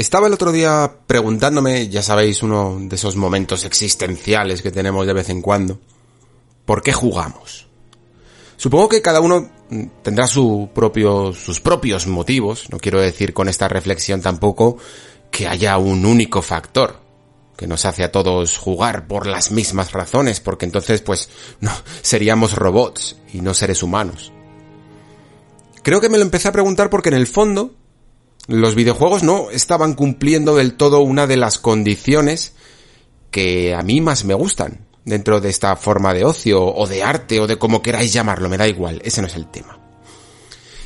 Estaba el otro día preguntándome, ya sabéis, uno de esos momentos existenciales que tenemos de vez en cuando, ¿por qué jugamos? Supongo que cada uno tendrá sus propios motivos, no quiero decir con esta reflexión tampoco que haya un único factor que nos hace a todos jugar por las mismas razones, porque entonces pues no, seríamos robots y no seres humanos. Creo que me lo empecé a preguntar porque en el fondo los videojuegos no estaban cumpliendo del todo una de las condiciones que a mí más me gustan dentro de esta forma de ocio o de arte o de como queráis llamarlo, me da igual, ese no es el tema.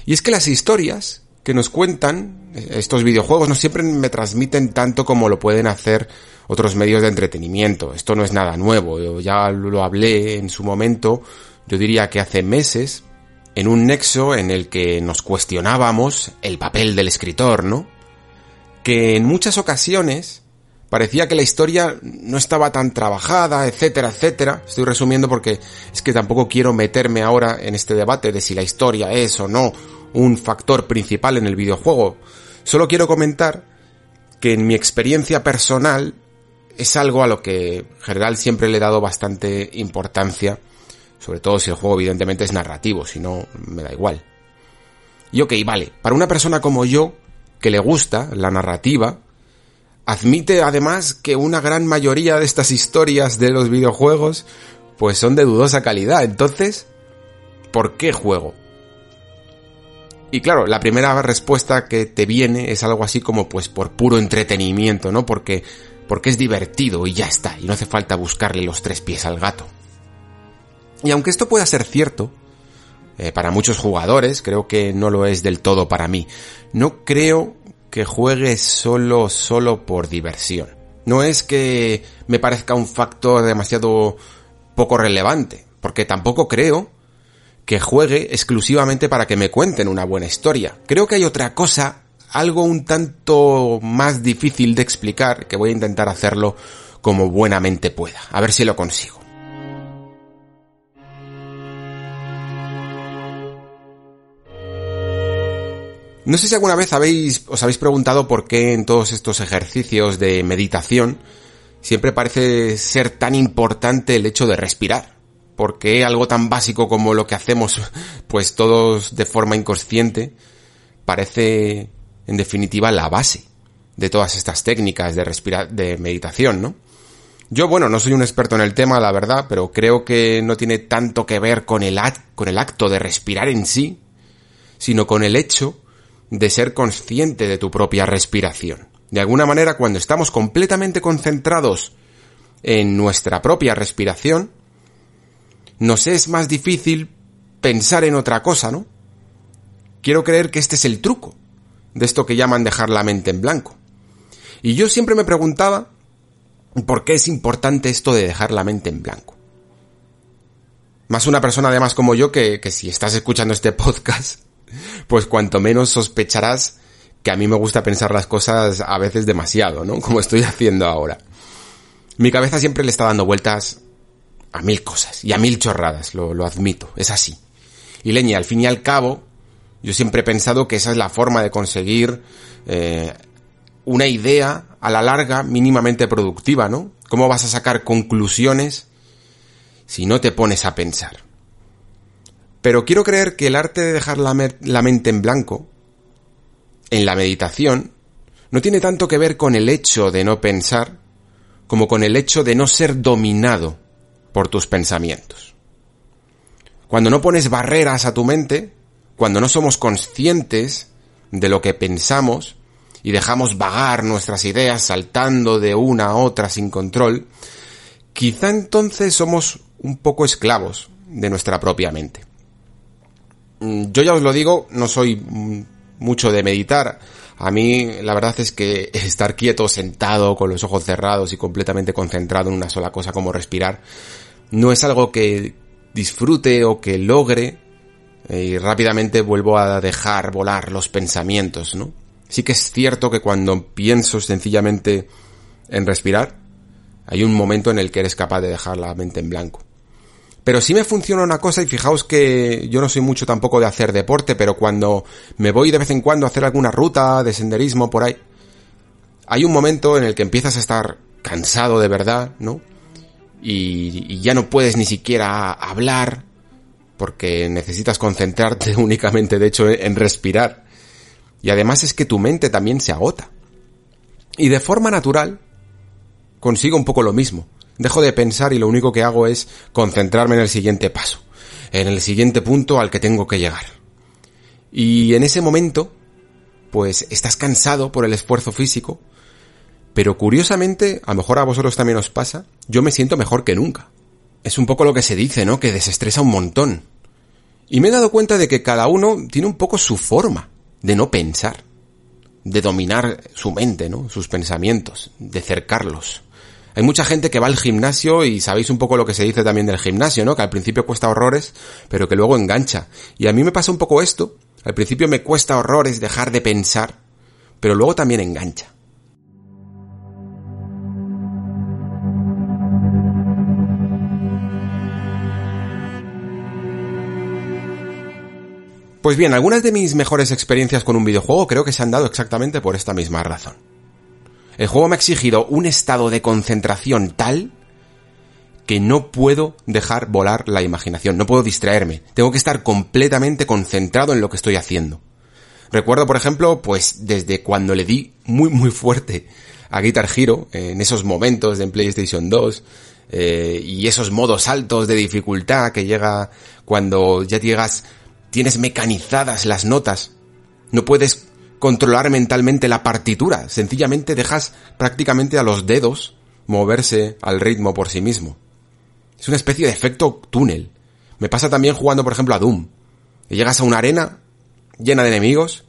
Y es que las historias que nos cuentan estos videojuegos no siempre me transmiten tanto como lo pueden hacer otros medios de entretenimiento. Esto no es nada nuevo, yo ya lo hablé en su momento, yo diría que hace meses, en un nexo en el que nos cuestionábamos el papel del escritor, ¿no? Que en muchas ocasiones parecía que la historia no estaba tan trabajada, etcétera, etcétera. Estoy resumiendo porque es que tampoco quiero meterme ahora en este debate de si la historia es o no un factor principal en el videojuego. Solo quiero comentar que en mi experiencia personal es algo a lo que en general siempre le he dado bastante importancia sobre todo si el juego evidentemente es narrativo, si no, me da igual. Y ok, vale, para una persona como yo, que le gusta la narrativa, admite además que una gran mayoría de estas historias de los videojuegos pues son de dudosa calidad. Entonces, ¿por qué juego? Y claro, la primera respuesta que te viene es algo así como pues por puro entretenimiento, ¿no? Porque porque es divertido y ya está, y no hace falta buscarle los tres pies al gato. Y aunque esto pueda ser cierto, eh, para muchos jugadores, creo que no lo es del todo para mí. No creo que juegue solo, solo por diversión. No es que me parezca un factor demasiado poco relevante, porque tampoco creo que juegue exclusivamente para que me cuenten una buena historia. Creo que hay otra cosa, algo un tanto más difícil de explicar, que voy a intentar hacerlo como buenamente pueda. A ver si lo consigo. No sé si alguna vez habéis, os habéis preguntado por qué en todos estos ejercicios de meditación siempre parece ser tan importante el hecho de respirar. Porque algo tan básico como lo que hacemos, pues todos de forma inconsciente, parece en definitiva la base de todas estas técnicas de respirar, de meditación, ¿no? Yo, bueno, no soy un experto en el tema, la verdad, pero creo que no tiene tanto que ver con el, con el acto de respirar en sí, sino con el hecho de ser consciente de tu propia respiración. De alguna manera, cuando estamos completamente concentrados en nuestra propia respiración, nos es más difícil pensar en otra cosa, ¿no? Quiero creer que este es el truco de esto que llaman dejar la mente en blanco. Y yo siempre me preguntaba por qué es importante esto de dejar la mente en blanco. Más una persona además como yo que, que si estás escuchando este podcast pues cuanto menos sospecharás que a mí me gusta pensar las cosas a veces demasiado, ¿no? Como estoy haciendo ahora. Mi cabeza siempre le está dando vueltas a mil cosas y a mil chorradas, lo, admito, es así. Y leña, al fin y al cabo, yo siempre he pensado que esa es la forma de conseguir eh, una idea a la larga mínimamente productiva, ¿no? ¿Cómo vas a sacar conclusiones si no te pones a pensar? Pero quiero creer que el arte de dejar la, mente en blanco, en la meditación, no tiene tanto que ver con el hecho de no pensar, como con el hecho de no ser dominado por tus pensamientos. Cuando no pones barreras a tu mente, cuando no somos conscientes de lo que pensamos y dejamos vagar nuestras ideas saltando de una a otra sin control, quizá entonces somos un poco esclavos de nuestra propia mente. Mm, yo ya os lo digo, no soy mm, mucho de meditar. A mí la verdad es que estar quieto, sentado, con los ojos cerrados y completamente concentrado en una sola cosa como respirar, no es algo que disfrute o que logre eh, y rápidamente vuelvo a dejar volar los pensamientos, ¿no? Sí que es cierto que cuando pienso sencillamente en respirar, hay un momento en el que eres capaz de dejar la mente en blanco. Pero sí me funciona una cosa y fijaos que yo no soy mucho tampoco de hacer deporte, pero cuando me voy de vez en cuando a hacer alguna ruta de senderismo por ahí, hay un momento en el que empiezas a estar cansado de verdad, ¿no? Y, ya no puedes ni siquiera hablar porque necesitas concentrarte únicamente, de hecho, en respirar. Y además es que tu mente también se agota. Y de forma natural consigo un poco lo mismo. Dejo de pensar y lo único que hago es concentrarme en el siguiente paso, en el siguiente punto al que tengo que llegar. Y en ese momento, pues estás cansado por el esfuerzo físico, pero curiosamente, a lo mejor a vosotros también os pasa, yo me siento mejor que nunca. Es un poco lo que se dice, ¿no? Que desestresa un montón. Y me he dado cuenta de que cada uno tiene un poco su forma de no pensar, de dominar su mente, ¿no? Sus pensamientos, de cercarlos. Hay mucha gente que va al gimnasio y sabéis un poco lo que se dice también del gimnasio, ¿no? Que al principio cuesta horrores, pero que luego engancha. Y a mí me pasa un poco esto. Al principio me cuesta horrores dejar de pensar, pero luego también engancha. Pues bien, algunas de mis mejores experiencias con un videojuego creo que se han dado exactamente por esta misma razón. El juego me ha exigido un estado de concentración tal que no puedo dejar volar la imaginación, no puedo distraerme, tengo que estar completamente concentrado en lo que estoy haciendo. Recuerdo, por ejemplo, pues desde cuando le di muy muy fuerte a Guitar Hero, en esos momentos de PlayStation 2, eh, y esos modos altos de dificultad que llega cuando ya llegas tienes mecanizadas las notas, no puedes controlar mentalmente la partitura, sencillamente dejas prácticamente a los dedos moverse al ritmo por sí mismo. Es una especie de efecto túnel. Me pasa también jugando, por ejemplo, a Doom. llegas a una arena llena de enemigos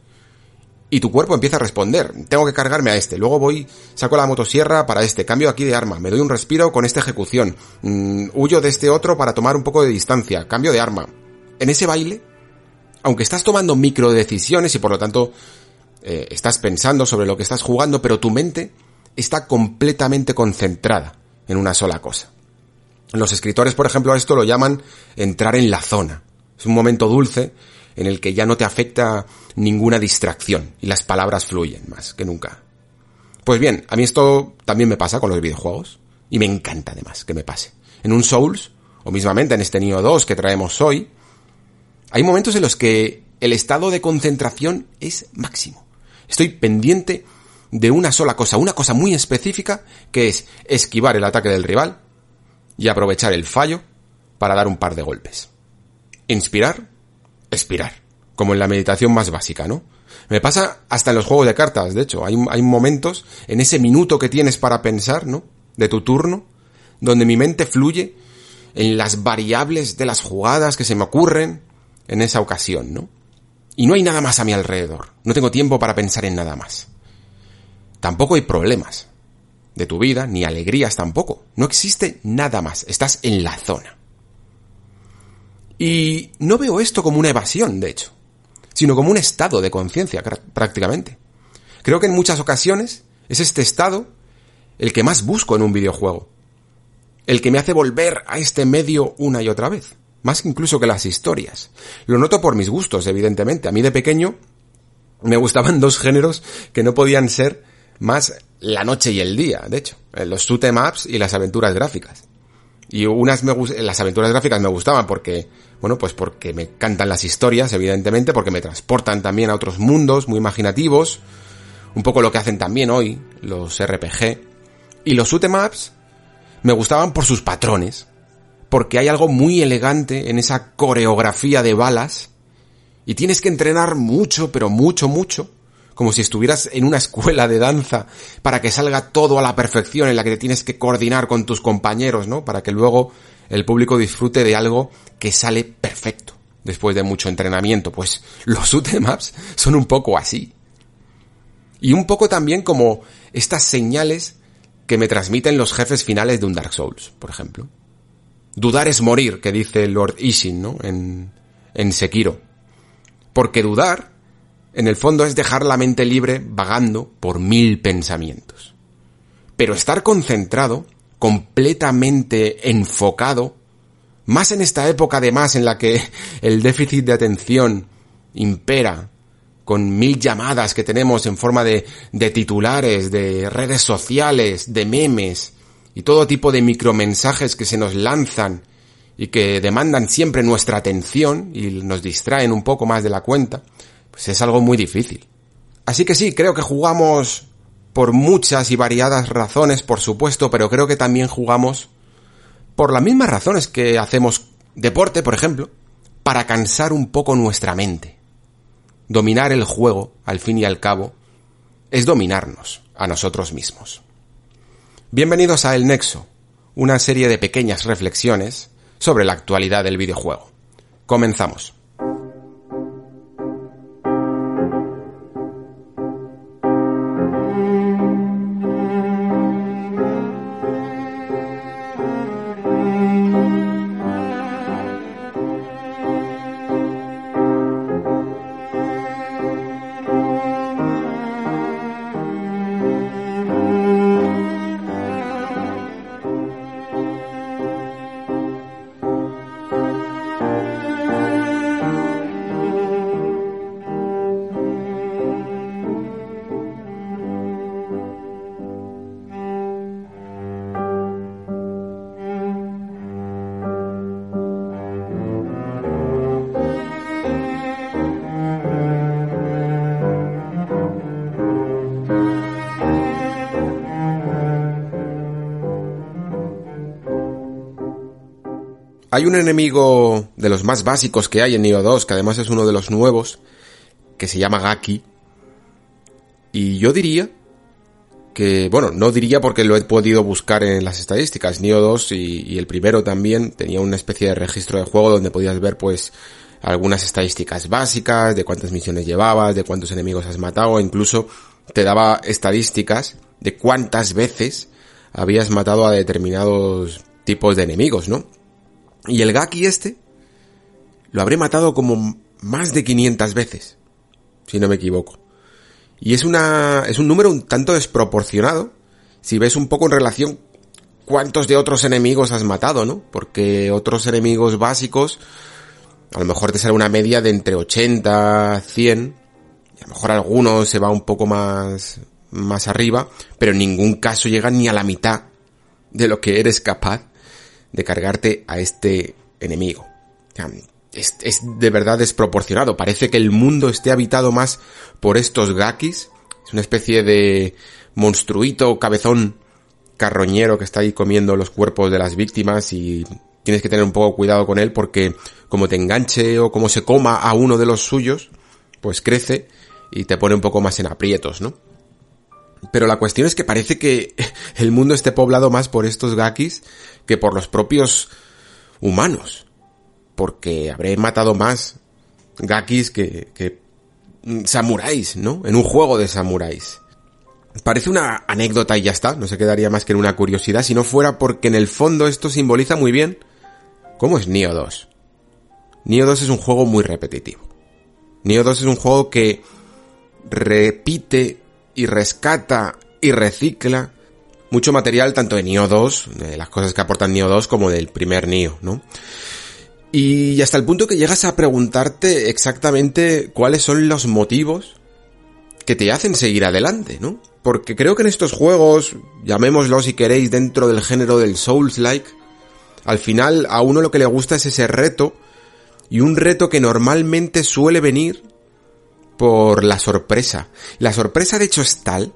y tu cuerpo empieza a responder. Tengo que cargarme a este. Luego voy, saco la motosierra para este. Cambio aquí de arma. Me doy un respiro con esta ejecución. Mm, huyo de este otro para tomar un poco de distancia. Cambio de arma. En ese baile aunque estás tomando micro decisiones y por lo tanto eh, estás pensando sobre lo que estás jugando, pero tu mente está completamente concentrada en una sola cosa. Los escritores, por ejemplo, a esto lo llaman entrar en la zona. Es un momento dulce en el que ya no te afecta ninguna distracción y las palabras fluyen más que nunca. Pues bien, a mí esto también me pasa con los videojuegos y me encanta además que me pase. En un Souls, o mismamente en este Nioh 2 que traemos hoy, hay momentos en los que el estado de concentración es máximo. Estoy pendiente de una sola cosa, una cosa muy específica, que es esquivar el ataque del rival y aprovechar el fallo para dar un par de golpes. Inspirar, expirar, como en la meditación más básica, ¿no? Me pasa hasta en los juegos de cartas, de hecho, hay, momentos en ese minuto que tienes para pensar, ¿no? De tu turno, donde mi mente fluye en las variables de las jugadas que se me ocurren, en esa ocasión, ¿no? Y no hay nada más a mi alrededor. No tengo tiempo para pensar en nada más. Tampoco hay problemas de tu vida, ni alegrías tampoco. No existe nada más. Estás en la zona. Y no veo esto como una evasión, de hecho, sino como un estado de conciencia, prácticamente. Creo que en muchas ocasiones es este estado el que más busco en un videojuego. El que me hace volver a este medio una y otra vez más incluso que las historias. Lo noto por mis gustos, evidentemente. A mí de pequeño me gustaban dos géneros que no podían ser más la noche y el día, de hecho, eh, los shoot y las aventuras gráficas. Y unas me las aventuras gráficas me gustaban porque, bueno, pues porque me cantan las historias, evidentemente, porque me transportan también a otros mundos muy imaginativos, un poco lo que hacen también hoy los RPG. Y los shoot em ups me gustaban por sus patrones, porque hay algo muy elegante en esa coreografía de balas y tienes que entrenar mucho, pero mucho, mucho, como si estuvieras en una escuela de danza para que salga todo a la perfección en la que te tienes que coordinar con tus compañeros, ¿no? Para que luego el público disfrute de algo que sale perfecto después de mucho entrenamiento. Pues los UTMAPs son un poco así. Y un poco también como estas señales que me transmiten los jefes finales de un Dark Souls, por ejemplo. Dudar es morir, que dice Lord Ishin, ¿no? En, en Sekiro. Porque dudar, en el fondo, es dejar la mente libre vagando por mil pensamientos. Pero estar concentrado, completamente enfocado, más en esta época además en la que el déficit de atención impera con mil llamadas que tenemos en forma de, de titulares, de redes sociales, de memes y todo tipo de micromensajes que se nos lanzan y que demandan siempre nuestra atención y nos distraen un poco más de la cuenta, pues es algo muy difícil. Así que sí, creo que jugamos por muchas y variadas razones, por supuesto, pero creo que también jugamos por las mismas razones que hacemos deporte, por ejemplo, para cansar un poco nuestra mente. Dominar el juego, al fin y al cabo, es dominarnos a nosotros mismos. Bienvenidos a El Nexo, una serie de pequeñas reflexiones sobre la actualidad del videojuego. Comenzamos. Hay un enemigo de los más básicos que hay en Nioh 2, que además es uno de los nuevos, que se llama Gaki. Y yo diría que, bueno, no diría porque lo he podido buscar en las estadísticas. Nioh 2 y, el primero también tenía una especie de registro de juego donde podías ver pues algunas estadísticas básicas, de cuántas misiones llevabas, de cuántos enemigos has matado, incluso te daba estadísticas de cuántas veces habías matado a determinados tipos de enemigos, ¿no? Y el Gaki este lo habré matado como más de 500 veces, si no me equivoco. Y es una es un número un tanto desproporcionado si ves un poco en relación cuántos de otros enemigos has matado, ¿no? Porque otros enemigos básicos a lo mejor te sale una media de entre 80, 100, y a lo mejor algunos se va un poco más más arriba, pero en ningún caso llega ni a la mitad de lo que eres capaz de cargarte a este enemigo. Es, de verdad desproporcionado. Parece que el mundo esté habitado más por estos gakis. Es una especie de monstruito cabezón carroñero que está ahí comiendo los cuerpos de las víctimas y tienes que tener un poco cuidado con él porque como te enganche o como se coma a uno de los suyos, pues crece y te pone un poco más en aprietos, ¿no? Pero la cuestión es que parece que el mundo esté poblado más por estos gakis que por los propios humanos. Porque habré matado más gakis que, samuráis, ¿no? En un juego de samuráis. Parece una anécdota y ya está, no se quedaría más que en una curiosidad si no fuera porque en el fondo esto simboliza muy bien cómo es Nioh 2. Nioh 2 es un juego muy repetitivo. Nioh 2 es un juego que repite y rescata y recicla mucho material tanto de Nioh 2, de las cosas que aportan Nioh 2 como del primer Nioh, ¿no? Y hasta el punto que llegas a preguntarte exactamente cuáles son los motivos que te hacen seguir adelante, ¿no? Porque creo que en estos juegos, llamémoslo si queréis dentro del género del Souls-like, al final a uno lo que le gusta es ese reto, y un reto que normalmente suele venir por la sorpresa. La sorpresa de hecho es tal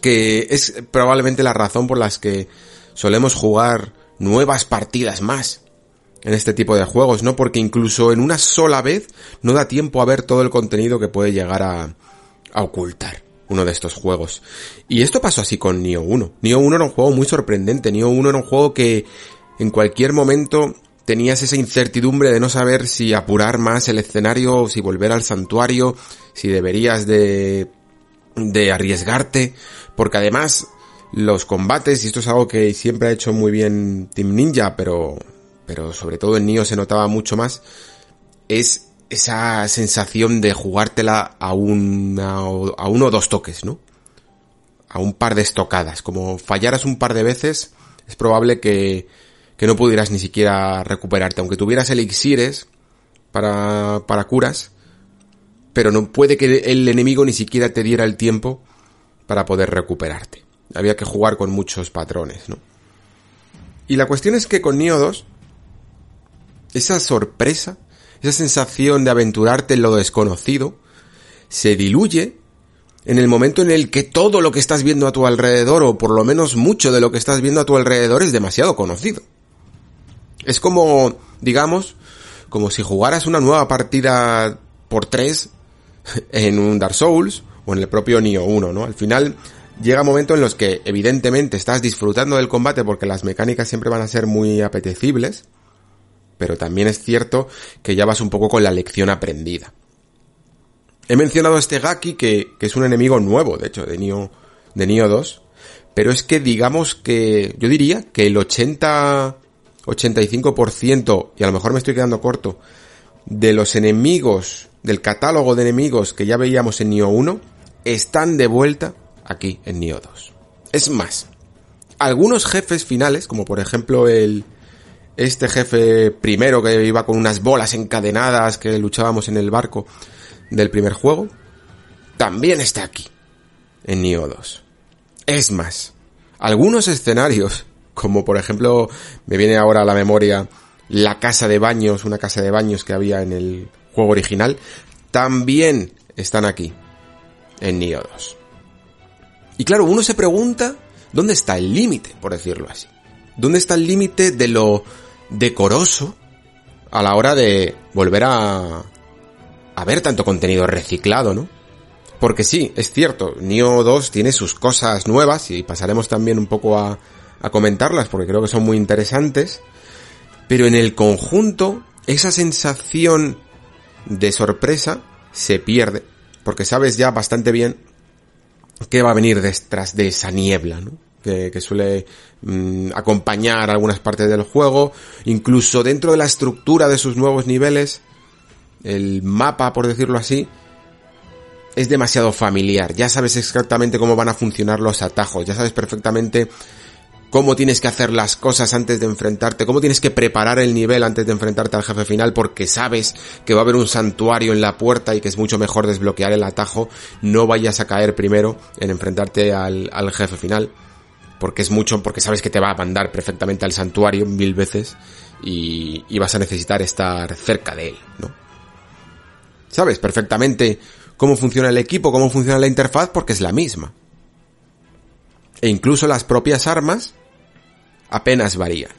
que es probablemente la razón por las que solemos jugar nuevas partidas más en este tipo de juegos, ¿no? Porque incluso en una sola vez no da tiempo a ver todo el contenido que puede llegar a, a ocultar uno de estos juegos. Y esto pasó así con Nioh 1. Nioh 1 era un juego muy sorprendente. Nioh 1 era un juego que en cualquier momento tenías esa incertidumbre de no saber si apurar más el escenario, si volver al santuario, si deberías de, de arriesgarte, porque además los combates, y esto es algo que siempre ha hecho muy bien Team Ninja, pero, pero sobre todo en Nioh se notaba mucho más, es esa sensación de jugártela a, una, a uno o dos toques, ¿no? A un par de estocadas. Como fallaras un par de veces, es probable que, que no pudieras ni siquiera recuperarte. Aunque tuvieras elixires para, para curas, pero no puede que el enemigo ni siquiera te diera el tiempo para poder recuperarte. Había que jugar con muchos patrones, ¿no? Y la cuestión es que con Nioh 2, esa sorpresa, esa sensación de aventurarte en lo desconocido, se diluye en el momento en el que todo lo que estás viendo a tu alrededor, o por lo menos mucho de lo que estás viendo a tu alrededor, es demasiado conocido. Es como, digamos, como si jugaras una nueva partida por tres en un Dark Souls o en el propio Nioh 1, ¿no? Al final llega un momento en los que evidentemente estás disfrutando del combate porque las mecánicas siempre van a ser muy apetecibles, pero también es cierto que ya vas un poco con la lección aprendida. He mencionado a este Gaki que, que es un enemigo nuevo, de hecho, de Nioh, de Nioh 2, pero es que digamos que yo diría que el 80 85% y a lo mejor me estoy quedando corto de los enemigos del catálogo de enemigos que ya veíamos en Nioh 1 están de vuelta aquí en Nioh 2. Es más, algunos jefes finales, como por ejemplo el este jefe primero que iba con unas bolas encadenadas que luchábamos en el barco, del primer juego, también está aquí, en Nioh 2. Es más, algunos escenarios, como por ejemplo, me viene ahora a la memoria la casa de baños, una casa de baños que había en el juego original, también están aquí, en Nioh 2. Y claro, uno se pregunta, ¿dónde está el límite, por decirlo así? ¿Dónde está el límite de lo decoroso a la hora de volver a haber tanto contenido reciclado, ¿no? Porque sí, es cierto, Nio 2 tiene sus cosas nuevas y pasaremos también un poco a, a comentarlas porque creo que son muy interesantes, pero en el conjunto esa sensación de sorpresa se pierde, porque sabes ya bastante bien qué va a venir detrás de esa niebla, ¿no? Que, suele mm, acompañar algunas partes del juego, incluso dentro de la estructura de sus nuevos niveles, el mapa, por decirlo así, es demasiado familiar. Ya sabes exactamente cómo van a funcionar los atajos, ya sabes perfectamente cómo tienes que hacer las cosas antes de enfrentarte, cómo tienes que preparar el nivel antes de enfrentarte al jefe final, porque sabes que va a haber un santuario en la puerta y que es mucho mejor desbloquear el atajo, no vayas a caer primero en enfrentarte al, al jefe final, porque es mucho, porque sabes que te va a mandar perfectamente al santuario mil veces y, y vas a necesitar estar cerca de él, ¿no? Sabes perfectamente cómo funciona el equipo, cómo funciona la interfaz, porque es la misma. E incluso las propias armas apenas varían.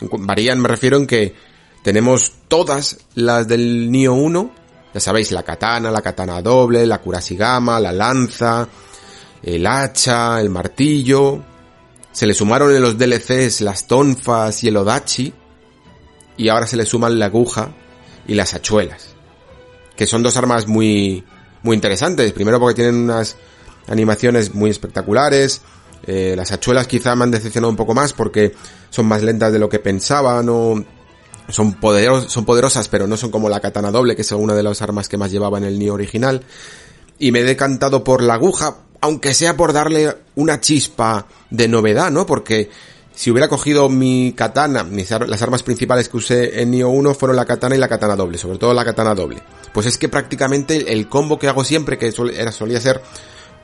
Varían me refiero en que tenemos todas las del Nio 1, ya sabéis, la katana, la katana doble, la kurashigama, la lanza, el hacha, el martillo. Se le sumaron en los DLCs las tonfas y el odachi, y ahora se le suman la aguja y las hachuelas que son dos armas muy, muy interesantes. Primero porque tienen unas animaciones muy espectaculares. Eh, las hachuelas quizá me han decepcionado un poco más porque son más lentas de lo que pensaba, no, son, poderos, son poderosas, pero no son como la katana doble, que es una de las armas que más llevaba en el Nioh original. Y me he decantado por la aguja, aunque sea por darle una chispa de novedad, ¿no? Porque si hubiera cogido mi katana, las armas principales que usé en Nioh 1 fueron la katana y la katana doble, sobre todo la katana doble. Pues es que prácticamente el combo que hago siempre, que era, solía ser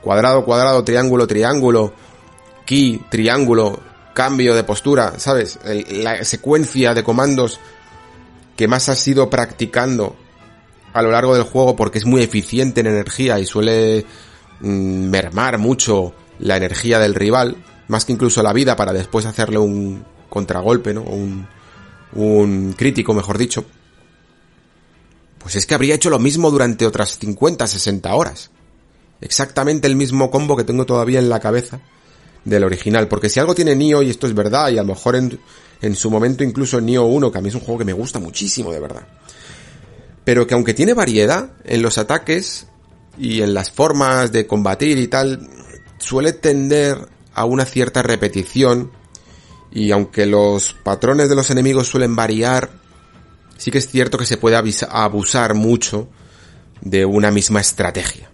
cuadrado, cuadrado, triángulo, triángulo, ki, triángulo, cambio de postura, ¿sabes? la secuencia de comandos que más has ido practicando a lo largo del juego porque es muy eficiente en energía y suele mm, mermar mucho la energía del rival, más que incluso la vida para después hacerle un contragolpe, ¿no? Un, un crítico, mejor dicho. Pues es que habría hecho lo mismo durante otras 50, 60 horas. Exactamente el mismo combo que tengo todavía en la cabeza del original. Porque si algo tiene Nio, y esto es verdad, y a lo mejor en, su momento incluso en Nio 1, que a mí es un juego que me gusta muchísimo, de verdad. Pero que aunque tiene variedad en los ataques y en las formas de combatir y tal, suele tender a una cierta repetición y aunque los patrones de los enemigos suelen variar, sí que es cierto que se puede abusar mucho de una misma estrategia.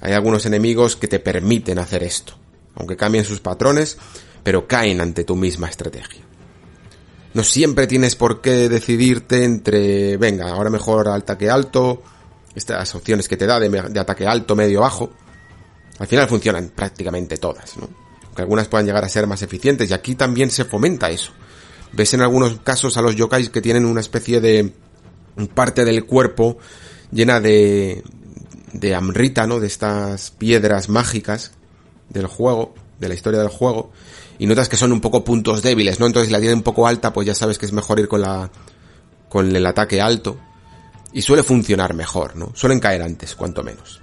Hay algunos enemigos que te permiten hacer esto, aunque cambien sus patrones, pero caen ante tu misma estrategia. No siempre tienes por qué decidirte entre, venga, ahora mejor ataque alto, estas opciones que te da de, de ataque alto, medio, bajo, al final funcionan prácticamente todas, ¿no? Aunque algunas puedan llegar a ser más eficientes y aquí también se fomenta eso. Ves en algunos casos a los yokais que tienen una especie de parte del cuerpo llena de, de amrita, ¿no? De estas piedras mágicas del juego, de la historia del juego, y notas que son un poco puntos débiles, ¿no? Entonces si la tiene un poco alta, pues ya sabes que es mejor ir con la, con el ataque alto, y suele funcionar mejor, ¿no? Suelen caer antes, cuanto menos.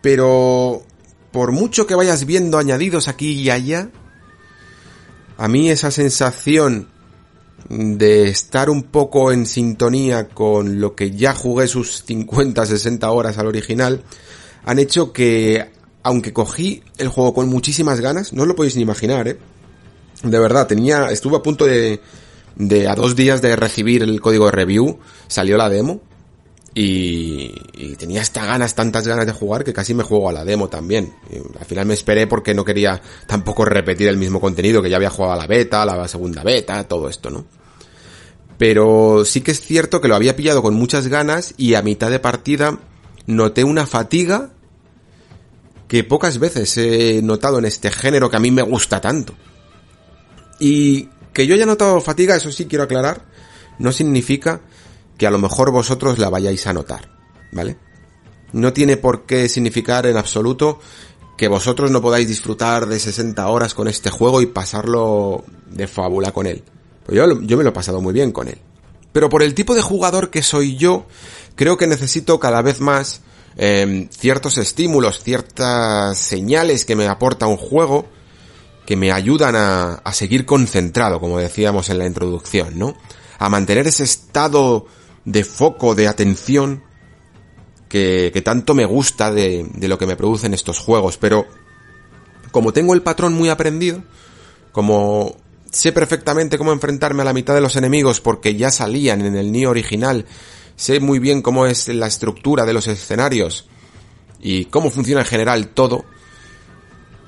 Pero, por mucho que vayas viendo añadidos aquí y allá, a mí esa sensación de estar un poco en sintonía con lo que ya jugué sus 50, 60 horas al original, han hecho que, aunque cogí el juego con muchísimas ganas, no os lo podéis ni imaginar, ¿eh? De verdad, tenía, estuve a punto de, de a dos días de recibir el código de review, salió la demo, y, y, tenía estas ganas, tantas ganas de jugar que casi me juego a la demo también. Al final me esperé porque no quería tampoco repetir el mismo contenido que ya había jugado a la beta, la segunda beta, todo esto, ¿no? Pero sí que es cierto que lo había pillado con muchas ganas y a mitad de partida noté una fatiga que pocas veces he notado en este género que a mí me gusta tanto. Y que yo haya notado fatiga, eso sí quiero aclarar, no significa que a lo mejor vosotros la vayáis a notar, ¿vale? No tiene por qué significar en absoluto que vosotros no podáis disfrutar de 60 horas con este juego y pasarlo de fábula con él. Pues yo, yo me lo he pasado muy bien con él. Pero por el tipo de jugador que soy yo, creo que necesito cada vez más eh, ciertos estímulos, ciertas señales que me aporta un juego que me ayudan a, a seguir concentrado, como decíamos en la introducción, ¿no? A mantener ese estado de foco, de atención que, que tanto me gusta de, de lo que me producen estos juegos, pero como tengo el patrón muy aprendido, como sé perfectamente cómo enfrentarme a la mitad de los enemigos porque ya salían en el Nioh original, sé muy bien cómo es la estructura de los escenarios y cómo funciona en general todo,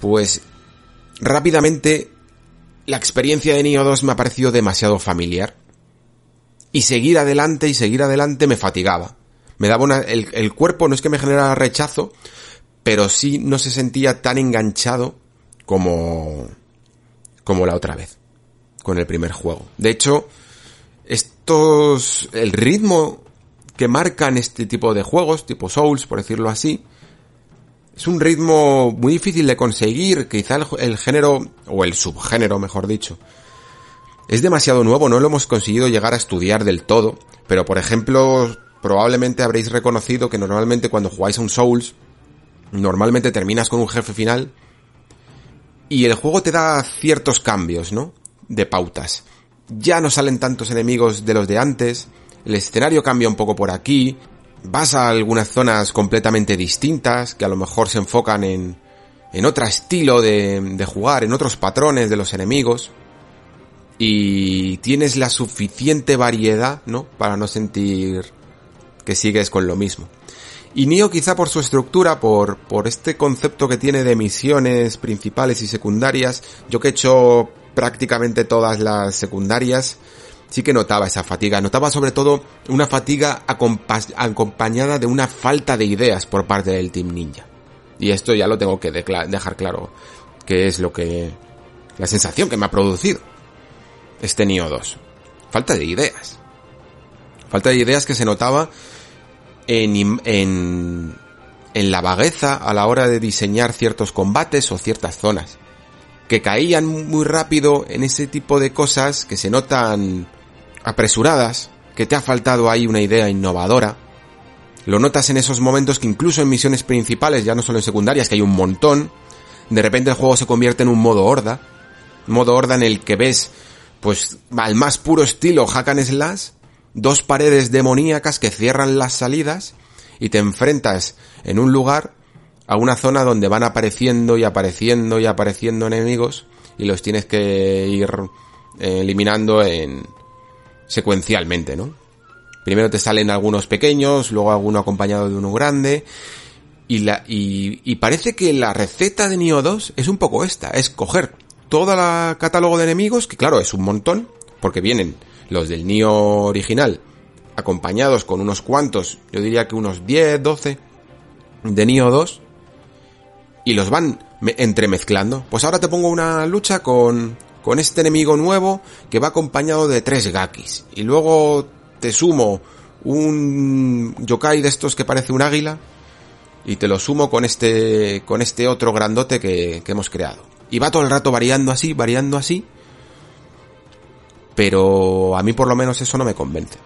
pues rápidamente la experiencia de Nioh 2 me ha parecido demasiado familiar y seguir adelante y seguir adelante me fatigaba. Me daba una, el, el cuerpo no es que me generara rechazo, pero sí no se sentía tan enganchado como, como la otra vez, con el primer juego. De hecho, estos, el ritmo que marcan este tipo de juegos, tipo Souls, por decirlo así, es un ritmo muy difícil de conseguir, quizá el, el género, o el subgénero, mejor dicho, es demasiado nuevo, no lo hemos conseguido llegar a estudiar del todo, pero por ejemplo, probablemente habréis reconocido que normalmente cuando jugáis a un Souls, normalmente terminas con un jefe final y el juego te da ciertos cambios, ¿no? De pautas. Ya no salen tantos enemigos de los de antes, el escenario cambia un poco por aquí, vas a algunas zonas completamente distintas que a lo mejor se enfocan en, en otro estilo de, de jugar, en otros patrones de los enemigos y tienes la suficiente variedad, ¿no? Para no sentir que sigues con lo mismo. Y Nio quizá por su estructura, por, por este concepto que tiene de misiones principales y secundarias, yo que he hecho prácticamente todas las secundarias, sí que notaba esa fatiga. Notaba sobre todo una fatiga acompañada de una falta de ideas por parte del Team Ninja. Y esto ya lo tengo que dejar claro, que es lo que, la sensación que me ha producido este Nioh 2. Falta de ideas. Falta de ideas que se notaba en, en, en la vagueza a la hora de diseñar ciertos combates o ciertas zonas. Que caían muy rápido en ese tipo de cosas que se notan apresuradas, que te ha faltado ahí una idea innovadora. Lo notas en esos momentos que incluso en misiones principales, ya no solo en secundarias, que hay un montón, de repente el juego se convierte en un modo horda. Modo horda en el que ves pues al más puro estilo hack and slash, dos paredes demoníacas que cierran las salidas y te enfrentas en un lugar a una zona donde van apareciendo y apareciendo y apareciendo enemigos y los tienes que ir eh, eliminando en secuencialmente, ¿no? Primero te salen algunos pequeños, luego alguno acompañado de uno grande y la y, y parece que la receta de Nioh 2 es un poco esta, es coger todo el catálogo de enemigos, que claro, es un montón, porque vienen los del Nio original acompañados con unos cuantos, yo diría que unos 10, 12 de Nioh 2 y los van entremezclando. Pues ahora te pongo una lucha con, con este enemigo nuevo que va acompañado de tres Gakis y luego te sumo un yokai de estos que parece un águila y te lo sumo con este con este otro grandote que, que hemos creado. Y va todo el rato variando así, variando así. Pero a mí por lo menos eso no me convence.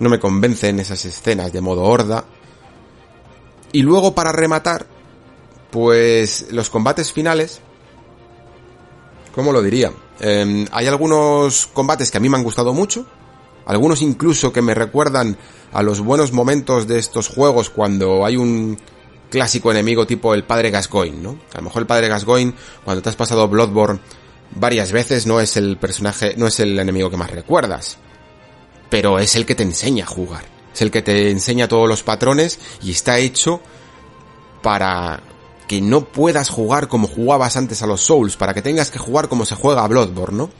No me convencen esas escenas de modo horda. Y luego para rematar, pues los combates finales, ¿cómo lo diría? Em, hay algunos combates que a mí me han gustado mucho, algunos incluso que me recuerdan a los buenos momentos de estos juegos cuando hay un clásico enemigo tipo el padre Gascoigne, ¿no? A lo mejor el padre Gascoigne, cuando te has pasado Bloodborne varias veces, no es el personaje, no es el enemigo que más recuerdas pero es el que te enseña a jugar. Es el que te enseña todos los patrones y está hecho para que no puedas jugar como jugabas antes a los Souls, para que tengas que jugar como se juega a Bloodborne, ¿no?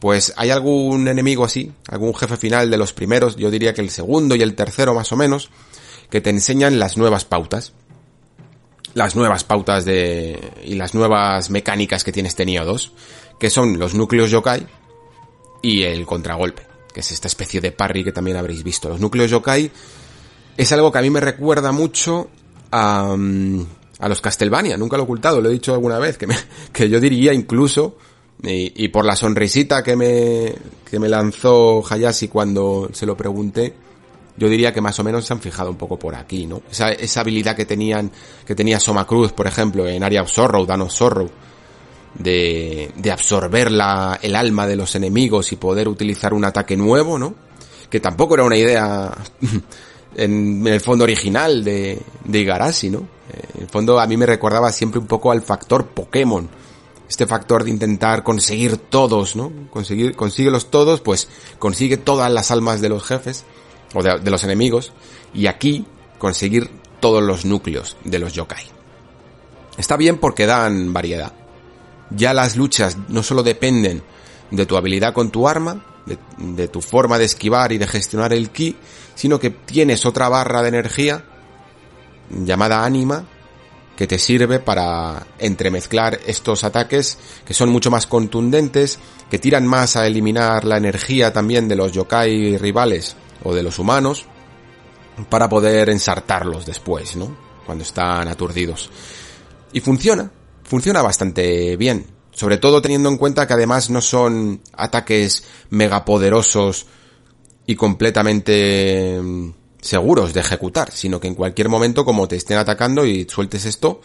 Pues hay algún enemigo así, algún jefe final de los primeros, yo diría que el segundo y el tercero más o menos, que te enseñan las nuevas pautas. Las nuevas pautas de... y las nuevas mecánicas que tienes este Nioh 2, que son los núcleos yokai y el contragolpe que es esta especie de parry que también habréis visto. Los núcleos yokai es algo que a mí me recuerda mucho a, mm, a los Castlevania, nunca lo he ocultado, lo he dicho alguna vez, que, me, que yo diría incluso, y, por la sonrisita que me, que me lanzó Hayashi cuando se lo pregunté, yo diría que más o menos se han fijado un poco por aquí, ¿no? Esa, esa habilidad que tenían, que tenía Soma Cruz, por ejemplo, en Area of Sorrow, Dano Sorrow, de, de absorber la, el alma de los enemigos y poder utilizar un ataque nuevo, ¿no? Que tampoco era una idea en, el fondo original de, de Igarashi, ¿no? Eh, en el fondo a mí me recordaba siempre un poco al factor Pokémon. Este factor de intentar conseguir todos, ¿no? Conseguir, consíguelos todos, pues consigue todas las almas de los jefes, o de, de los enemigos, y aquí conseguir todos los núcleos de los yokai. Está bien porque dan variedad ya las luchas no solo dependen de tu habilidad con tu arma, de, tu forma de esquivar y de gestionar el ki, sino que tienes otra barra de energía llamada ánima que te sirve para entremezclar estos ataques que son mucho más contundentes, que tiran más a eliminar la energía también de los yokai rivales o de los humanos para poder ensartarlos después, ¿no? Cuando están aturdidos. Y funciona, funciona bastante bien. Sobre todo teniendo en cuenta que además no son ataques megapoderosos y completamente mm, seguros de ejecutar, sino que en cualquier momento como te estén atacando y sueltes esto,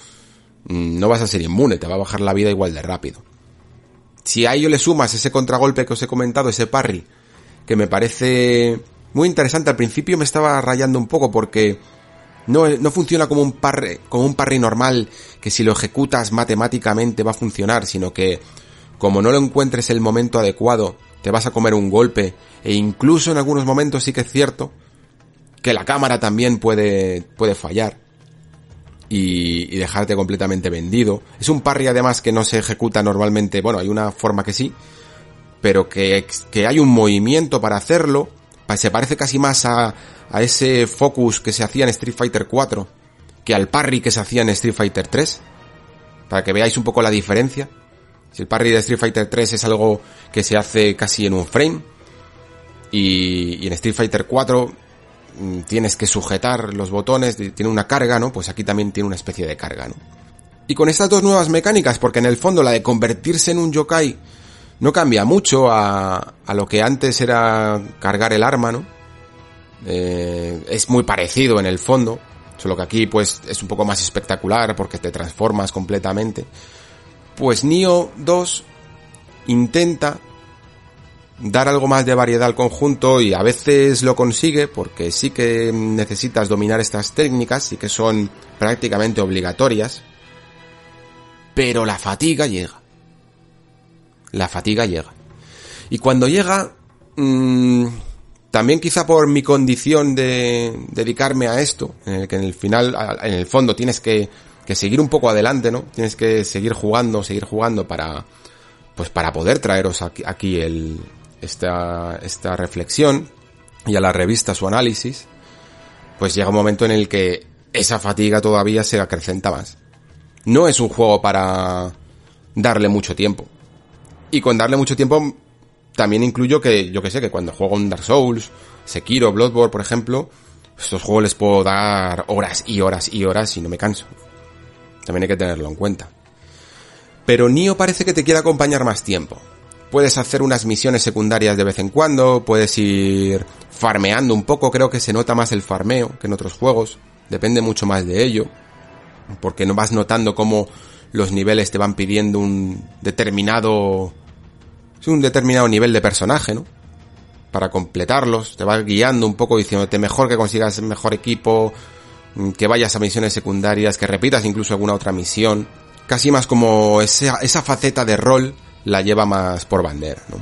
mm, no vas a ser inmune, te va a bajar la vida igual de rápido. Si a ello le sumas ese contragolpe que os he comentado, ese parry, que me parece muy interesante, al principio me estaba rayando un poco porque no, no funciona como un parry, como un parry normal que si lo ejecutas matemáticamente va a funcionar, sino que como no lo encuentres el momento adecuado, te vas a comer un golpe e incluso en algunos momentos sí que es cierto que la cámara también puede, puede fallar y, y, dejarte completamente vendido. Es un parry además que no se ejecuta normalmente, bueno, hay una forma que sí, pero que, que hay un movimiento para hacerlo, se parece casi más a, a ese focus que se hacía en Street Fighter 4 que al parry que se hacía en Street Fighter 3. Para que veáis un poco la diferencia. Si el parry de Street Fighter 3 es algo que se hace casi en un frame. Y, en Street Fighter 4 mm, tienes que sujetar los botones, tiene una carga, ¿no? Pues aquí también tiene una especie de carga, ¿no? Y con estas dos nuevas mecánicas, porque en el fondo la de convertirse en un yokai no cambia mucho a, a lo que antes era cargar el arma, ¿no? Eh, es muy parecido en el fondo, solo que aquí pues es un poco más espectacular porque te transformas completamente. Pues Nio 2 intenta dar algo más de variedad al conjunto y a veces lo consigue porque sí que necesitas dominar estas técnicas y que son prácticamente obligatorias. Pero la fatiga llega. La fatiga llega. Y cuando llega, mmm, también quizá por mi condición de dedicarme a esto, en el que en el final, en el fondo tienes que, seguir un poco adelante, ¿no? Tienes que seguir jugando, seguir jugando para, pues para poder traeros aquí, aquí el, esta, esta reflexión y a la revista su análisis, pues llega un momento en el que esa fatiga todavía se acrecenta más. No es un juego para darle mucho tiempo. Y con darle mucho tiempo también incluyo que, yo que sé, que cuando juego un Dark Souls, Sekiro, Bloodborne, por ejemplo, estos juegos les puedo dar horas y horas y horas y no me canso. También hay que tenerlo en cuenta. Pero Nio parece que te quiere acompañar más tiempo. Puedes hacer unas misiones secundarias de vez en cuando, puedes ir farmeando un poco, creo que se nota más el farmeo que en otros juegos, depende mucho más de ello, porque no vas notando cómo los niveles te van pidiendo un determinado un determinado nivel de personaje, ¿no? Para completarlos, te va guiando un poco diciéndote mejor que consigas mejor equipo, mm, que vayas a misiones secundarias, que repitas incluso alguna otra misión. Casi más como esa, esa faceta de rol la lleva más por bandera, ¿no?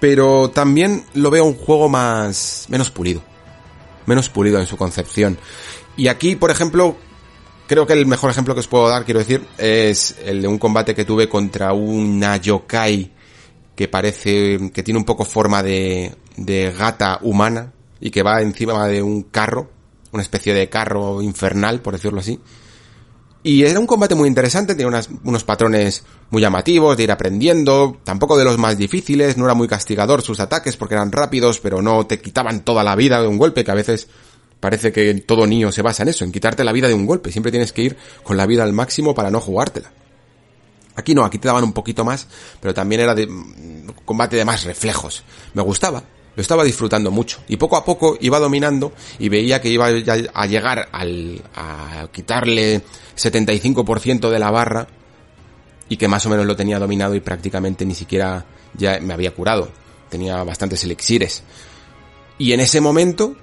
Pero también lo veo un juego más, menos pulido. Menos pulido en su concepción. Y aquí, por ejemplo, creo que el mejor ejemplo que os puedo dar, quiero decir, es el de un combate que tuve contra una yokai que parece que tiene un poco forma de, de gata humana y que va encima de un carro, una especie de carro infernal, por decirlo así. Y era un combate muy interesante, tenía unos patrones muy llamativos de ir aprendiendo, tampoco de los más difíciles, no era muy castigador sus ataques porque eran rápidos, pero no te quitaban toda la vida de un golpe, que a veces parece que todo niño se basa en eso, en quitarte la vida de un golpe, siempre tienes que ir con la vida al máximo para no jugártela. Aquí no, aquí te daban un poquito más, pero también era de mm, combate de más reflejos. Me gustaba, lo estaba disfrutando mucho. Y poco a poco iba dominando y veía que iba a llegar al, a quitarle 75% de la barra y que más o menos lo tenía dominado y prácticamente ni siquiera ya me había curado. Tenía bastantes elixires. Y en ese momento,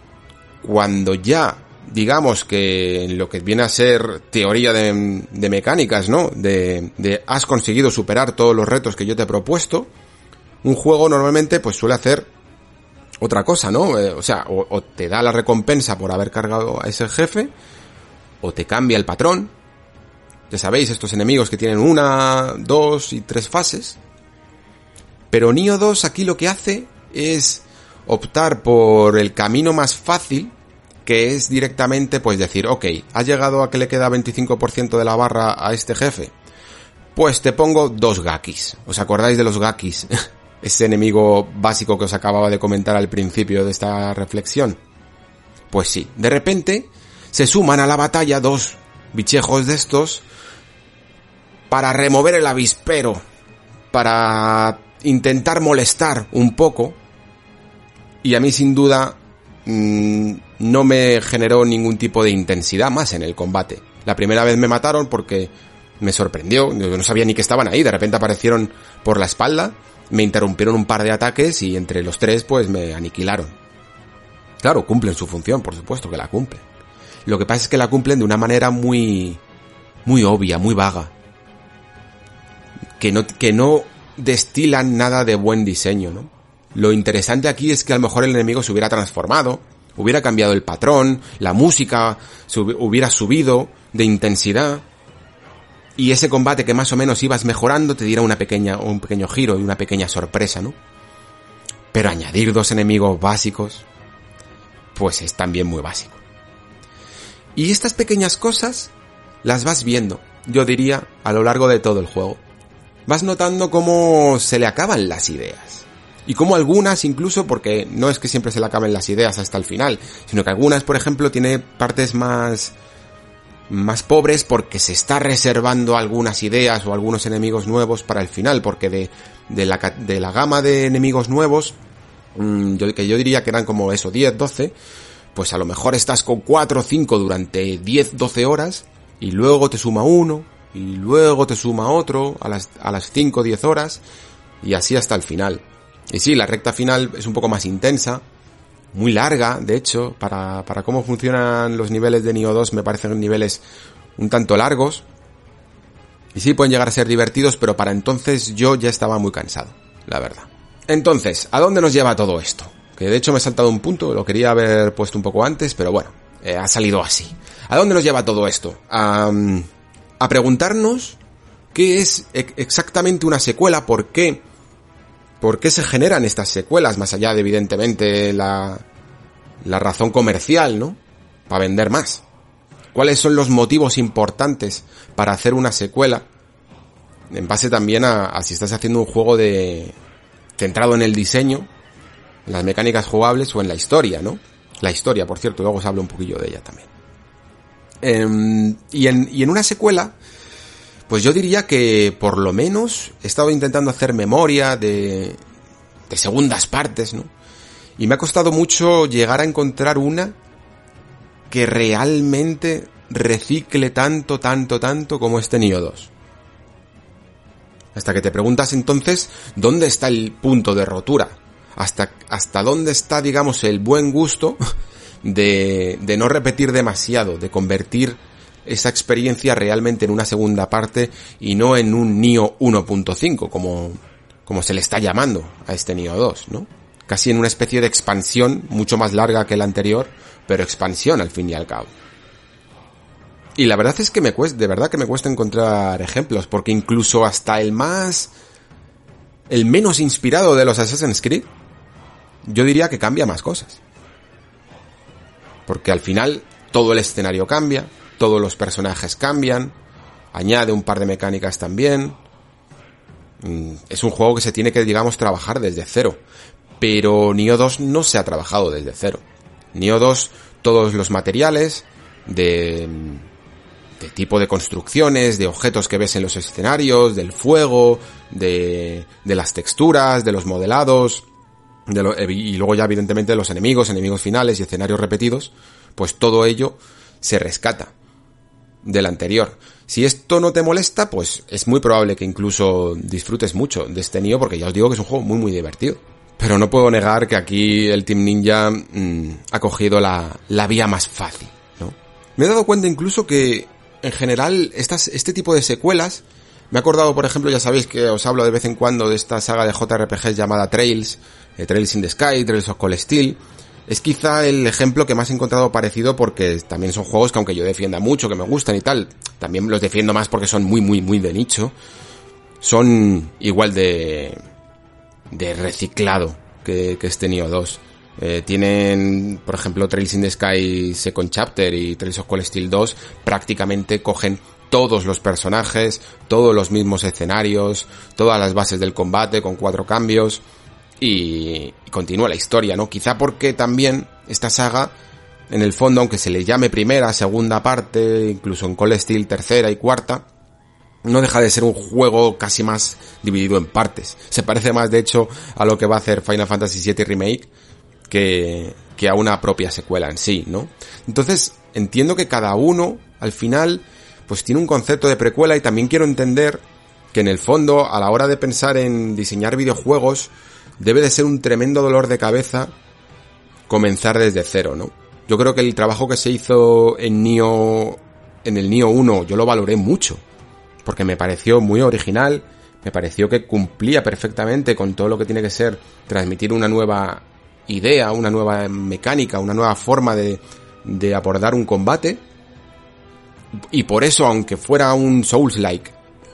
cuando ya digamos que lo que viene a ser teoría de, de mecánicas, ¿no? De, de, has conseguido superar todos los retos que yo te he propuesto, un juego normalmente pues suele hacer otra cosa, ¿no? Eh, o sea, o, te da la recompensa por haber cargado a ese jefe, o te cambia el patrón. Ya sabéis, estos enemigos que tienen una, dos y tres fases. Pero Nio 2 aquí lo que hace es optar por el camino más fácil, que es directamente pues decir, ok, has llegado a que le queda 25% de la barra a este jefe. Pues te pongo dos gakis. ¿Os acordáis de los gakis? ese enemigo básico que os acababa de comentar al principio de esta reflexión? Pues sí, de repente se suman a la batalla dos bichejos de estos para remover el avispero, para intentar molestar un poco, y a mí sin duda mmm, no me generó ningún tipo de intensidad más en el combate. La primera vez me mataron porque me sorprendió, yo no sabía ni que estaban ahí, de repente aparecieron por la espalda me interrumpieron un par de ataques y entre los tres pues me aniquilaron. Claro, cumplen su función, por supuesto que la cumplen. Lo que pasa es que la cumplen de una manera muy muy obvia, muy vaga. Que no que no destilan nada de buen diseño, ¿no? Lo interesante aquí es que a lo mejor el enemigo se hubiera transformado, hubiera cambiado el patrón, la música hubiera subido de intensidad y ese combate que más o menos ibas mejorando te diera una pequeña, un pequeño giro y una pequeña sorpresa, ¿no? Pero añadir dos enemigos básicos, pues es también muy básico. Y estas pequeñas cosas las vas viendo, yo diría, a lo largo de todo el juego. Vas notando cómo se le acaban las ideas. Y cómo algunas incluso, porque no es que siempre se le acaben las ideas hasta el final, sino que algunas, por ejemplo, tiene partes más más pobres porque se está reservando algunas ideas o algunos enemigos nuevos para el final, porque de, de, la, de la gama de enemigos nuevos, mmm, yo, que yo diría que eran como eso, 10, 12, pues a lo mejor estás con 4 o 5 durante 10, 12 horas, y luego te suma uno, y luego te suma otro a las, a las 5, 10 horas, y así hasta el final. Y sí, la recta final es un poco más intensa, muy larga, de hecho, para, para cómo funcionan los niveles de Nioh 2 me parecen niveles un tanto largos. Y sí pueden llegar a ser divertidos, pero para entonces yo ya estaba muy cansado, la verdad. Entonces, ¿a dónde nos lleva todo esto? Que de hecho me he saltado un punto, lo quería haber puesto un poco antes, pero bueno, eh, ha salido así. ¿A dónde nos lleva todo esto? A, a preguntarnos qué es exactamente una secuela, por qué ¿Por qué se generan estas secuelas? Más allá de, evidentemente, la, la razón comercial, ¿no? Para vender más. ¿Cuáles son los motivos importantes para hacer una secuela? En base también a, si estás haciendo un juego de centrado en el diseño, en las mecánicas jugables o en la historia, ¿no? La historia, por cierto, luego os hablo un poquillo de ella también. Em, y, en, y en una secuela, pues yo diría que por lo menos he estado intentando hacer memoria de, de segundas partes, ¿no? Y me ha costado mucho llegar a encontrar una que realmente recicle tanto, tanto, tanto como este Nioh 2. Hasta que te preguntas entonces, ¿dónde está el punto de rotura? Hasta, hasta dónde está, digamos, el buen gusto de, de no repetir demasiado, de convertir esa experiencia realmente en una segunda parte y no en un NIO 1.5 como, como se le está llamando a este NIO 2, ¿no? Casi en una especie de expansión mucho más larga que la anterior, pero expansión al fin y al cabo. Y la verdad es que me cuesta, de verdad que me cuesta encontrar ejemplos, porque incluso hasta el más, el menos inspirado de los Assassin's Creed, yo diría que cambia más cosas. Porque al final todo el escenario cambia, todos los personajes cambian, añade un par de mecánicas también. Mm, es un juego que se tiene que, digamos, trabajar desde cero. Pero Nioh 2 no se ha trabajado desde cero. Nioh 2, todos los materiales de, de tipo de construcciones, de objetos que ves en los escenarios, del fuego, de, de las texturas, de los modelados, de y luego ya evidentemente de los enemigos, enemigos finales y escenarios repetidos, pues todo ello se rescata del anterior. Si esto no te molesta, pues es muy probable que incluso disfrutes mucho de este Nioh, porque ya os digo que es un juego muy muy divertido. Pero no puedo negar que aquí el Team Ninja mm, ha cogido la, la vía más fácil, ¿no? Me he dado cuenta incluso que, en general, estas, este tipo de secuelas, me he acordado, por ejemplo, ya sabéis que os hablo de vez en cuando de esta saga de JRPGs llamada Trails, eh, Trails in the Sky, Trails of Cold Steel, es quizá el ejemplo que más he encontrado parecido porque también son juegos que aunque yo defienda mucho, que me gustan y tal, también los defiendo más porque son muy, muy, muy de nicho, son igual de, de reciclado que, este Neo 2. Eh, tienen, por ejemplo, Trails in the Sky Second Chapter y Trails of Cold Steel 2 prácticamente cogen todos los personajes, todos los mismos escenarios, todas las bases del combate con cuatro cambios y, continúa la historia, ¿no? Quizá porque también esta saga, en el fondo, aunque se le llame primera, segunda parte, incluso en Cold Steel tercera y cuarta, no deja de ser un juego casi más dividido en partes. Se parece más, de hecho, a lo que va a hacer Final Fantasy VII Remake que, que a una propia secuela en sí, ¿no? Entonces, entiendo que cada uno, al final, pues tiene un concepto de precuela y también quiero entender que en el fondo, a la hora de pensar en diseñar videojuegos, debe de ser un tremendo dolor de cabeza comenzar desde cero, ¿no? Yo creo que el trabajo que se hizo en Nio, en el Nio 1, yo lo valoré mucho, porque me pareció muy original, me pareció que cumplía perfectamente con todo lo que tiene que ser transmitir una nueva idea, una nueva mecánica, una nueva forma de, de abordar un combate. Y por eso, aunque fuera un Souls-like,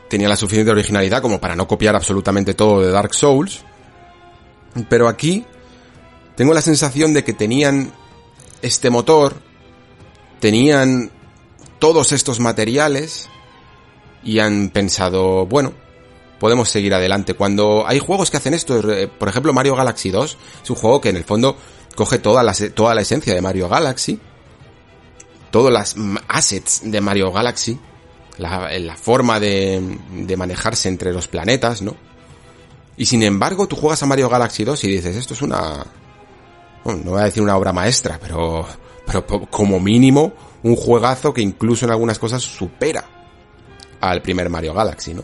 tenía la suficiente originalidad como para no copiar absolutamente todo de Dark Souls. Pero aquí tengo la sensación de que tenían este motor, tenían todos estos materiales y han pensado, bueno, podemos seguir adelante. Cuando hay juegos que hacen esto, eh, por ejemplo Mario Galaxy 2, es un juego que en el fondo coge toda la, toda la esencia de Mario Galaxy, todas las assets de Mario Galaxy, la, la forma de, de manejarse entre los planetas, ¿no? Y sin embargo, tú juegas a Mario Galaxy 2 y dices, esto es una... Bueno, no voy a decir una obra maestra, pero, pero como mínimo un juegazo que incluso en algunas cosas supera al primer Mario Galaxy, ¿no?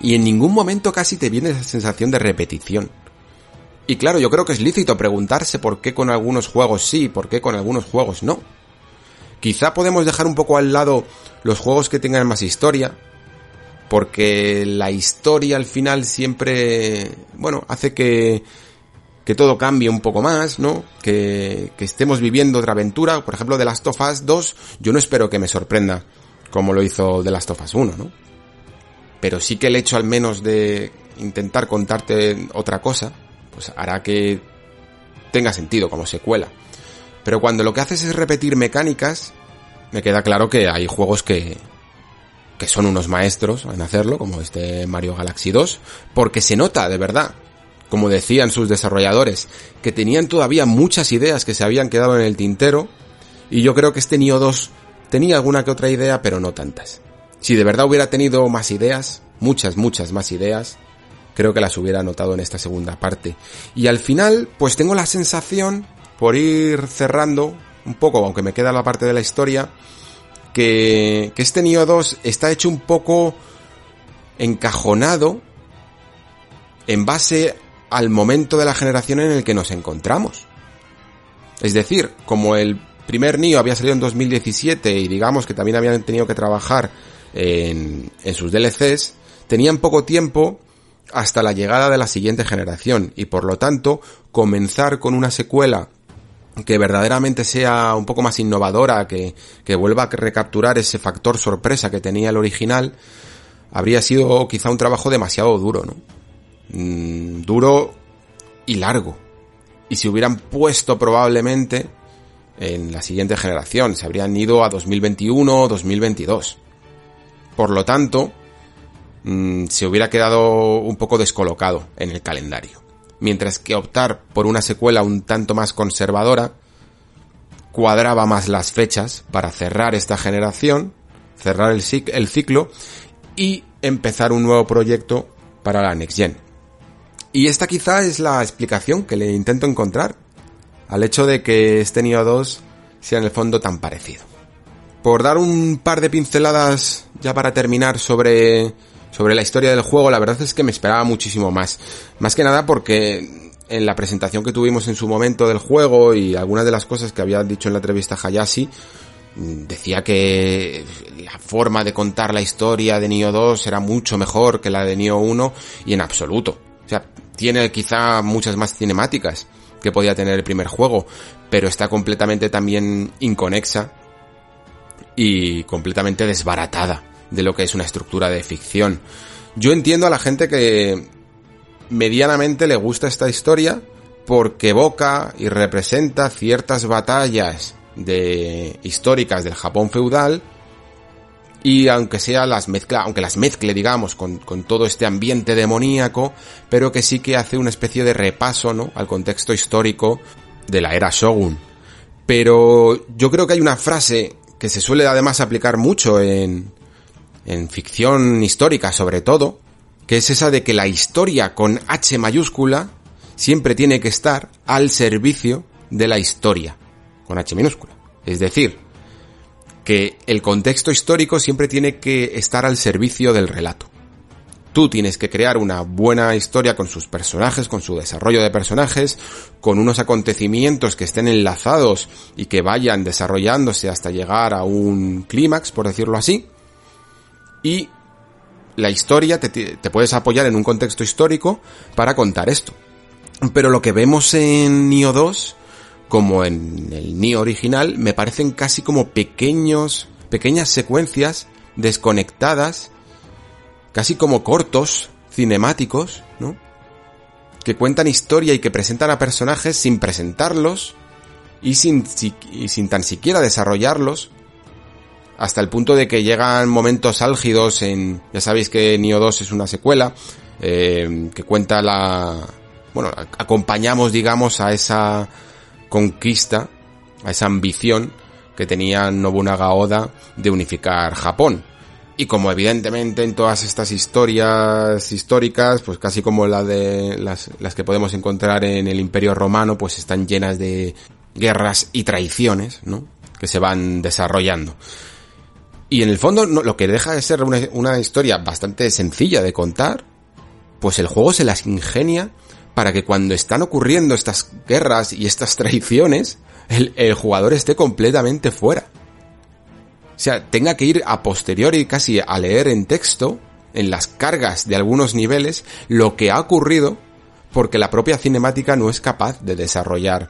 Y en ningún momento casi te viene esa sensación de repetición. Y claro, yo creo que es lícito preguntarse por qué con algunos juegos sí, por qué con algunos juegos no. Quizá podemos dejar un poco al lado los juegos que tengan más historia, porque la historia al final siempre, bueno, hace que, que todo cambie un poco más, ¿no? Que, que estemos viviendo otra aventura. Por ejemplo, de Last of Us 2, yo no espero que me sorprenda como lo hizo The Last of Us 1, ¿no? pero sí que el hecho al menos de intentar contarte otra cosa, pues hará que tenga sentido como secuela. Pero cuando lo que haces es repetir mecánicas, me queda claro que hay juegos que, que son unos maestros en hacerlo, como este Mario Galaxy 2, porque se nota de verdad, como decían sus desarrolladores, que tenían todavía muchas ideas que se habían quedado en el tintero, y yo creo que este Nioh 2 tenía alguna que otra idea, pero no tantas. Si de verdad hubiera tenido más ideas, muchas, muchas más ideas, creo que las hubiera notado en esta segunda parte. Y al final, pues tengo la sensación, por ir cerrando un poco, aunque me queda la parte de la historia, que, que este Nioh 2 está hecho un poco encajonado en base al momento de la generación en el que nos encontramos. Es decir, como el primer Nioh había salido en 2017 y digamos que también habían tenido que trabajar en, en sus DLCs, tenían poco tiempo hasta la llegada de la siguiente generación y por lo tanto comenzar con una secuela que verdaderamente sea un poco más innovadora, que, que vuelva a recapturar ese factor sorpresa que tenía el original, habría sido quizá un trabajo demasiado duro, ¿no? Mm, duro y largo. Y si hubieran puesto probablemente en la siguiente generación, se habrían ido a 2021 o 2022. Por lo tanto, mm, se hubiera quedado un poco descolocado en el calendario. Mientras que optar por una secuela un tanto más conservadora cuadraba más las fechas para cerrar esta generación, cerrar el, ciclo y empezar un nuevo proyecto para la Next Gen. Y esta quizá es la explicación que le intento encontrar al hecho de que este Nioh 2 sea en el fondo tan parecido. Por dar un par de pinceladas ya para terminar sobre, sobre la historia del juego, la verdad es que me esperaba muchísimo más. Más que nada porque en la presentación que tuvimos en su momento del juego y algunas de las cosas que había dicho en la entrevista Hayashi, mm, decía que la forma de contar la historia de Nioh 2 era mucho mejor que la de Nioh 1 y en absoluto. O sea, tiene quizá muchas más cinemáticas que podía tener el primer juego, pero está completamente también inconexa y completamente desbaratada de lo que es una estructura de ficción. Yo entiendo a la gente que medianamente le gusta esta historia porque evoca y representa ciertas batallas de históricas del Japón feudal y aunque sea las mezcla, aunque las mezcle, digamos, con, con, todo este ambiente demoníaco, pero que sí que hace una especie de repaso, ¿no? Al contexto histórico de la era Shogun. Pero yo creo que hay una frase que se suele además aplicar mucho en, en ficción histórica sobre todo, que es esa de que la historia con H mayúscula siempre tiene que estar al servicio de la historia con H minúscula. Es decir, que el contexto histórico siempre tiene que estar al servicio del relato. Tú tienes que crear una buena historia con sus personajes, con su desarrollo de personajes, con unos acontecimientos que estén enlazados y que vayan desarrollándose hasta llegar a un clímax, por decirlo así. Y la historia te, puedes apoyar en un contexto histórico para contar esto. Pero lo que vemos en Nio 2 como en el Nioh original, me parecen casi como pequeños, pequeñas secuencias desconectadas, casi como cortos cinemáticos, ¿no? Que cuentan historia y que presentan a personajes sin presentarlos y sin, y sin tan siquiera desarrollarlos, hasta el punto de que llegan momentos álgidos en, ya sabéis que Nioh 2 es una secuela, eh, que cuenta la, bueno, acompañamos digamos a esa conquista, a esa ambición que tenía Nobunaga Oda de unificar Japón. Y como evidentemente en todas estas historias históricas, pues casi como la de las, las que podemos encontrar en el Imperio Romano, pues están llenas de guerras y traiciones, ¿no? Que se van desarrollando. Y en el fondo lo que deja de ser una, historia bastante sencilla de contar, pues el juego se las ingenia para que cuando están ocurriendo estas guerras y estas traiciones, el, el, jugador esté completamente fuera. O sea, tenga que ir a posteriori casi a leer en texto, en las cargas de algunos niveles, lo que ha ocurrido porque la propia cinemática no es capaz de desarrollar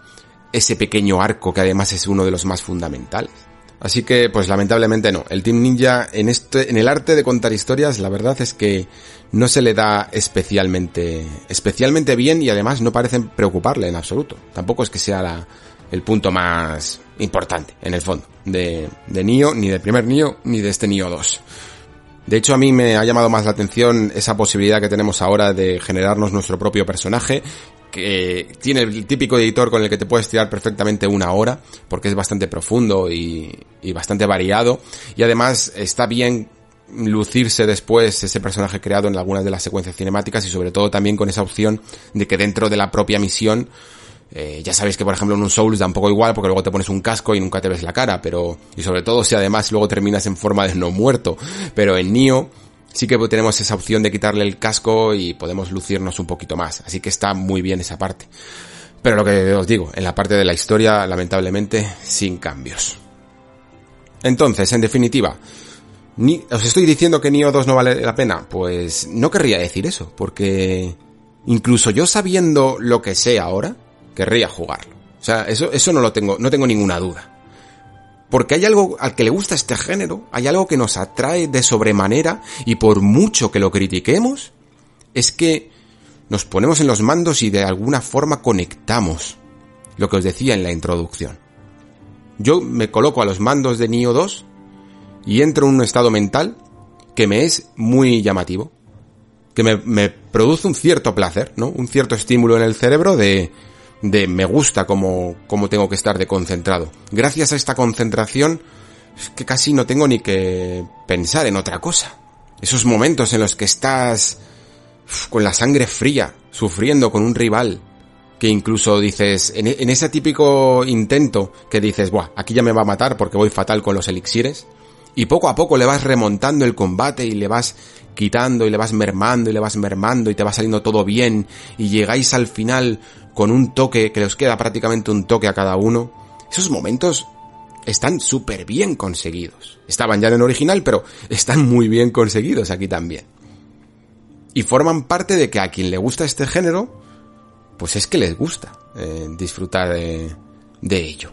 ese pequeño arco que además es uno de los más fundamentales. Así que, pues lamentablemente no. El Team Ninja en este, en el arte de contar historias, la verdad es que no se le da especialmente, especialmente bien y además no parecen preocuparle en absoluto. Tampoco es que sea la, el punto más importante, en el fondo, de, de Nio, ni del primer Nio, ni de este Nio 2. De hecho, a mí me ha llamado más la atención esa posibilidad que tenemos ahora de generarnos nuestro propio personaje que tiene el típico editor con el que te puedes tirar perfectamente una hora, porque es bastante profundo y, bastante variado, y además está bien lucirse después ese personaje creado en algunas de las secuencias cinemáticas y sobre todo también con esa opción de que dentro de la propia misión eh, ya sabéis que por ejemplo en un Souls da un poco igual porque luego te pones un casco y nunca te ves la cara, pero y sobre todo si además luego terminas en forma de no muerto, pero en Nio sí que tenemos esa opción de quitarle el casco y podemos lucirnos un poquito más. Así que está muy bien esa parte. Pero lo que os digo, en la parte de la historia, lamentablemente, sin cambios. Entonces, en definitiva, ni, ¿os estoy diciendo que Nio 2 no vale la pena? Pues no querría decir eso, porque incluso yo sabiendo lo que sé ahora, querría jugarlo. O sea, eso, eso no lo tengo, no tengo ninguna duda. Porque hay algo al que le gusta este género, hay algo que nos atrae de sobremanera y por mucho que lo critiquemos, es que nos ponemos en los mandos y de alguna forma conectamos. Lo que os decía en la introducción. Yo me coloco a los mandos de Nio 2 y entro en un estado mental que me es muy llamativo. Que me, me produce un cierto placer, ¿no? Un cierto estímulo en el cerebro de, de me gusta como, como tengo que estar de concentrado. Gracias a esta concentración, es que casi no tengo ni que pensar en otra cosa. Esos momentos en los que estás con la sangre fría, sufriendo con un rival, que incluso dices, en, en, ese típico intento que dices, buah, aquí ya me va a matar porque voy fatal con los elixires, y poco a poco le vas remontando el combate y le vas quitando y le vas mermando y le vas mermando y te va saliendo todo bien y llegáis al final con un toque que os queda prácticamente un toque a cada uno. Esos momentos están súper bien conseguidos. Estaban ya en el original, pero están muy bien conseguidos aquí también. Y forman parte de que a quien le gusta este género, pues es que les gusta eh, disfrutar de, de ello.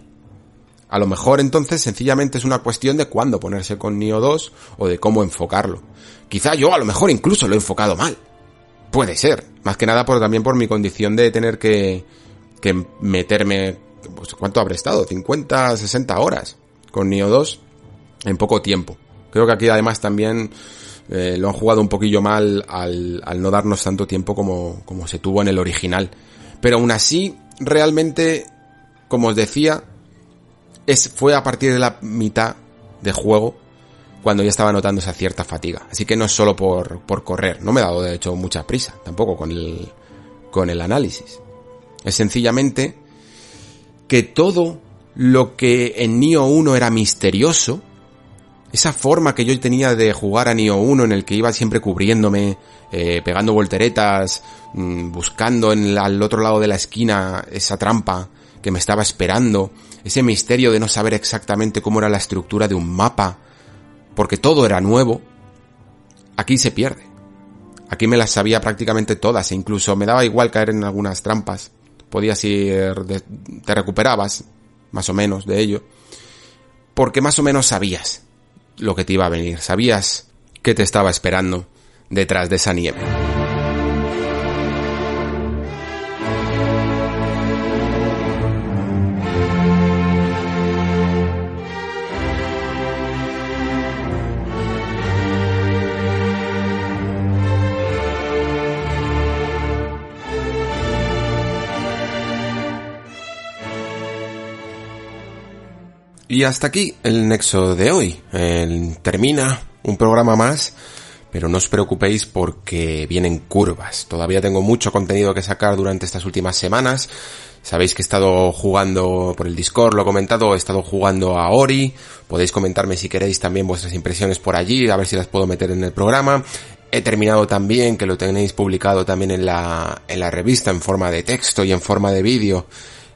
A lo mejor entonces sencillamente es una cuestión de cuándo ponerse con Nio 2 o de cómo enfocarlo. Quizá yo a lo mejor incluso lo he enfocado mal. Puede ser. Más que nada por, también por mi condición de tener que, que meterme, pues, ¿cuánto habré estado? 50, 60 horas con Nio 2 en poco tiempo. Creo que aquí además también eh, lo han jugado un poquillo mal al, al no darnos tanto tiempo como, como se tuvo en el original. Pero aún así, realmente, como os decía, es, fue a partir de la mitad de juego cuando ya estaba notando esa cierta fatiga. Así que no es solo por, por correr, no me he dado de hecho mucha prisa tampoco con el, con el análisis. Es sencillamente que todo lo que en Nio 1 era misterioso, esa forma que yo tenía de jugar a Nio 1 en el que iba siempre cubriéndome, eh, pegando volteretas, mmm, buscando en al otro lado de la esquina esa trampa que me estaba esperando, ese misterio de no saber exactamente cómo era la estructura de un mapa, porque todo era nuevo, aquí se pierde. Aquí me las sabía prácticamente todas e incluso me daba igual caer en algunas trampas. Podías ir, te recuperabas, más o menos, de ello. Porque más o menos sabías lo que te iba a venir, sabías que te estaba esperando detrás de esa nieve. Y hasta aquí el nexo de hoy. termina un programa más, pero no os preocupéis porque vienen curvas. Todavía tengo mucho contenido que sacar durante estas últimas semanas. Sabéis que he estado jugando por el Discord, lo he comentado, he estado jugando a Ori. Podéis comentarme si queréis también vuestras impresiones por allí, a ver si las puedo meter en el programa. He terminado también, que lo tenéis publicado también en la, en la revista en forma de texto y en forma de vídeo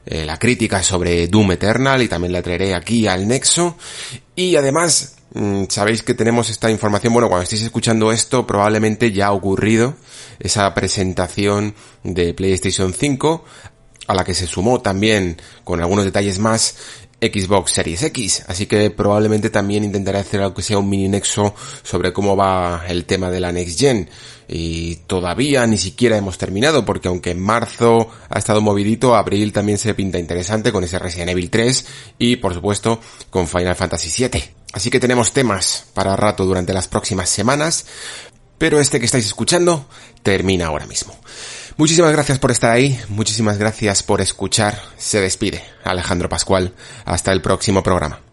eh, la crítica sobre Doom Eternal y también la traeré aquí al Nexo. Y además, mm, sabéis que tenemos esta información, bueno, cuando estéis escuchando esto probablemente ya ha ocurrido esa presentación de PlayStation 5 a la que se sumó también con algunos detalles más Xbox Series X, así que probablemente también intentaré hacer algo que sea un mini nexo sobre cómo va el tema de la Next Gen. Y todavía ni siquiera hemos terminado, porque aunque en marzo ha estado movidito, abril también se pinta interesante con ese Resident Evil 3 y por supuesto con Final Fantasy VII. Así que tenemos temas para rato durante las próximas semanas, pero este que estáis escuchando termina ahora mismo. Muchísimas gracias por estar ahí, muchísimas gracias por escuchar. Se despide Alejandro Pascual. Hasta el próximo programa.